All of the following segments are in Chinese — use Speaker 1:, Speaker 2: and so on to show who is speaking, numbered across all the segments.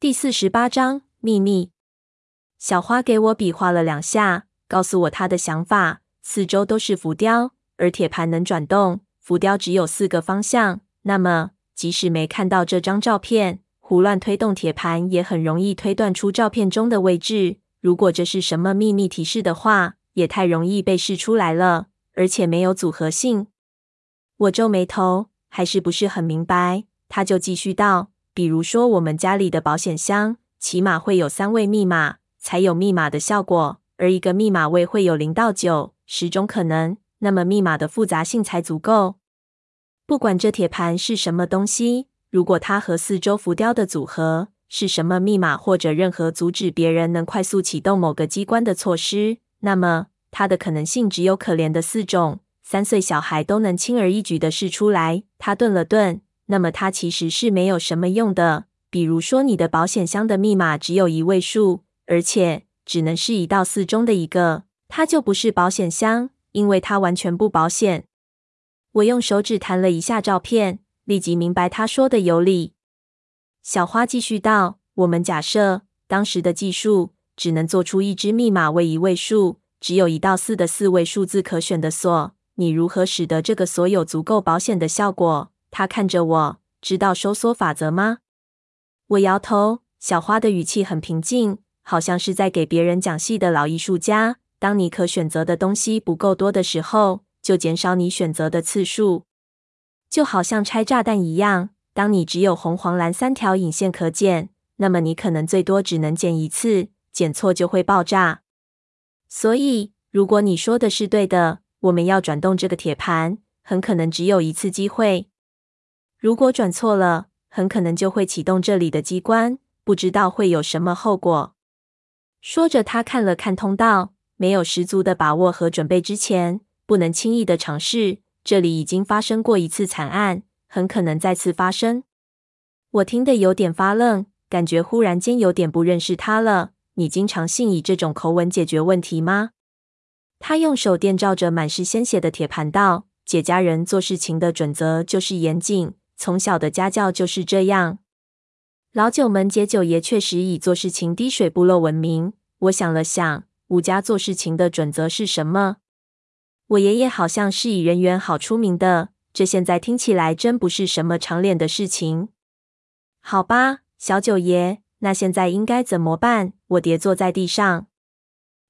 Speaker 1: 第四十八章秘密。小花给我比划了两下，告诉我她的想法。四周都是浮雕，而铁盘能转动，浮雕只有四个方向。那么，即使没看到这张照片，胡乱推动铁盘也很容易推断出照片中的位置。如果这是什么秘密提示的话，也太容易被试出来了，而且没有组合性。我皱眉头，还是不是很明白。他就继续道。比如说，我们家里的保险箱起码会有三位密码，才有密码的效果。而一个密码位会有零到九十种可能，那么密码的复杂性才足够。不管这铁盘是什么东西，如果它和四周浮雕的组合是什么密码，或者任何阻止别人能快速启动某个机关的措施，那么它的可能性只有可怜的四种，三岁小孩都能轻而易举地试出来。他顿了顿。那么它其实是没有什么用的。比如说，你的保险箱的密码只有一位数，而且只能是一到四中的一个，它就不是保险箱，因为它完全不保险。我用手指弹了一下照片，立即明白他说的有理。小花继续道：“我们假设当时的技术只能做出一支密码为一位数，只有一到四的四位数字可选的锁，你如何使得这个锁有足够保险的效果？”他看着我，知道收缩法则吗？我摇头。小花的语气很平静，好像是在给别人讲戏的老艺术家。当你可选择的东西不够多的时候，就减少你选择的次数，就好像拆炸弹一样。当你只有红、黄、蓝三条引线可剪，那么你可能最多只能剪一次，剪错就会爆炸。所以，如果你说的是对的，我们要转动这个铁盘，很可能只有一次机会。如果转错了，很可能就会启动这里的机关，不知道会有什么后果。说着，他看了看通道，没有十足的把握和准备之前，不能轻易的尝试。这里已经发生过一次惨案，很可能再次发生。我听得有点发愣，感觉忽然间有点不认识他了。你经常性以这种口吻解决问题吗？他用手电照着满是鲜血的铁盘道：“解家人做事情的准则就是严谨。”从小的家教就是这样。老九门解九爷确实以做事情滴水不漏闻名。我想了想，武家做事情的准则是什么？我爷爷好像是以人缘好出名的，这现在听起来真不是什么长脸的事情。好吧，小九爷，那现在应该怎么办？我跌坐在地上。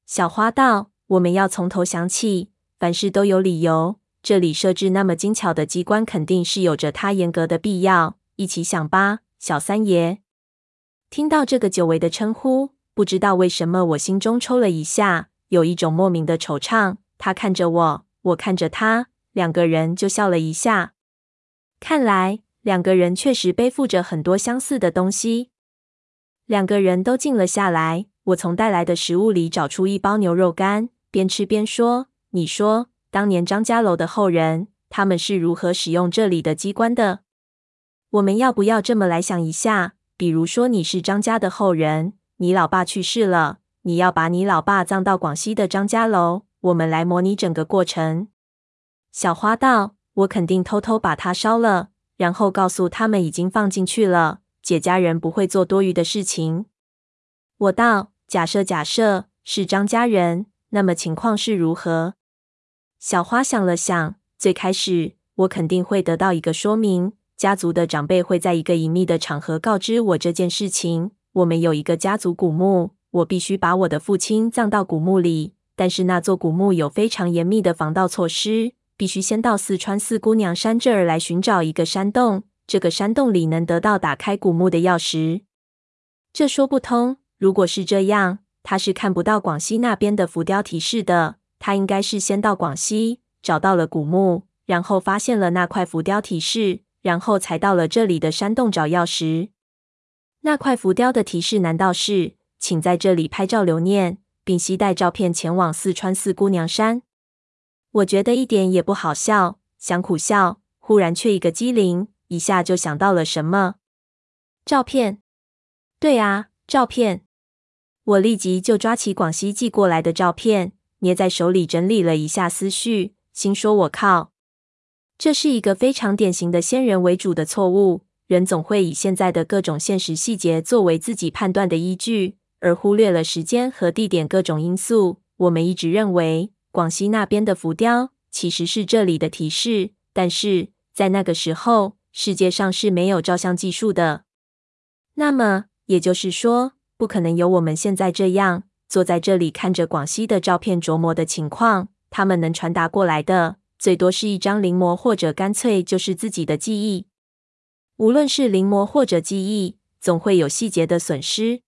Speaker 1: 小花道：“我们要从头想起，凡事都有理由。”这里设置那么精巧的机关，肯定是有着它严格的必要。一起想吧，小三爷。听到这个久违的称呼，不知道为什么我心中抽了一下，有一种莫名的惆怅。他看着我，我看着他，两个人就笑了一下。看来两个人确实背负着很多相似的东西。两个人都静了下来。我从带来的食物里找出一包牛肉干，边吃边说：“你说。”当年张家楼的后人，他们是如何使用这里的机关的？我们要不要这么来想一下？比如说，你是张家的后人，你老爸去世了，你要把你老爸葬到广西的张家楼。我们来模拟整个过程。小花道：“我肯定偷偷把它烧了，然后告诉他们已经放进去了。姐家人不会做多余的事情。”我道：“假设假设是张家人，那么情况是如何？”小花想了想，最开始我肯定会得到一个说明，家族的长辈会在一个隐秘的场合告知我这件事情。我们有一个家族古墓，我必须把我的父亲葬到古墓里，但是那座古墓有非常严密的防盗措施，必须先到四川四姑娘山这儿来寻找一个山洞，这个山洞里能得到打开古墓的钥匙。这说不通，如果是这样，他是看不到广西那边的浮雕提示的。他应该是先到广西找到了古墓，然后发现了那块浮雕提示，然后才到了这里的山洞找钥匙。那块浮雕的提示难道是请在这里拍照留念，并携带照片前往四川四姑娘山？我觉得一点也不好笑，想苦笑，忽然却一个机灵，一下就想到了什么。照片？对啊，照片！我立即就抓起广西寄过来的照片。捏在手里整理了一下思绪，心说：“我靠，这是一个非常典型的先人为主的错误。人总会以现在的各种现实细节作为自己判断的依据，而忽略了时间和地点各种因素。我们一直认为广西那边的浮雕其实是这里的提示，但是在那个时候，世界上是没有照相技术的。那么也就是说，不可能有我们现在这样坐在这里看着广西的照片琢磨的情况。他们能传达过来的，最多是一张临摹，或者干脆就是自己的记忆。无论是临摹或者记忆，总会有细节的损失。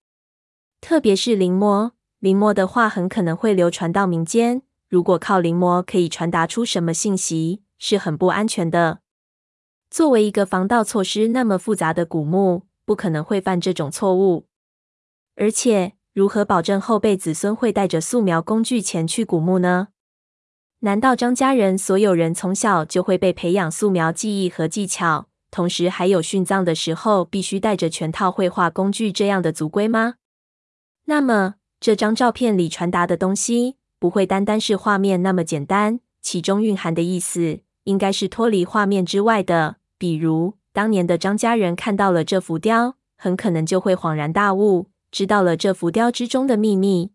Speaker 1: 特别是临摹，临摹的话很可能会流传到民间。如果靠临摹可以传达出什么信息，是很不安全的。作为一个防盗措施那么复杂的古墓，不可能会犯这种错误。而且，如何保证后辈子孙会带着素描工具前去古墓呢？难道张家人所有人从小就会被培养素描技艺和技巧？同时，还有殉葬的时候必须带着全套绘画工具这样的族规吗？那么，这张照片里传达的东西不会单单是画面那么简单，其中蕴含的意思应该是脱离画面之外的。比如，当年的张家人看到了这浮雕，很可能就会恍然大悟，知道了这浮雕之中的秘密。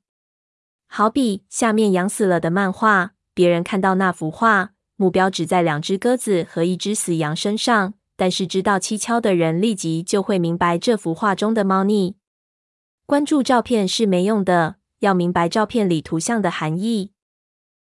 Speaker 1: 好比下面养死了的漫画，别人看到那幅画，目标只在两只鸽子和一只死羊身上。但是知道蹊跷的人立即就会明白这幅画中的猫腻。关注照片是没用的，要明白照片里图像的含义。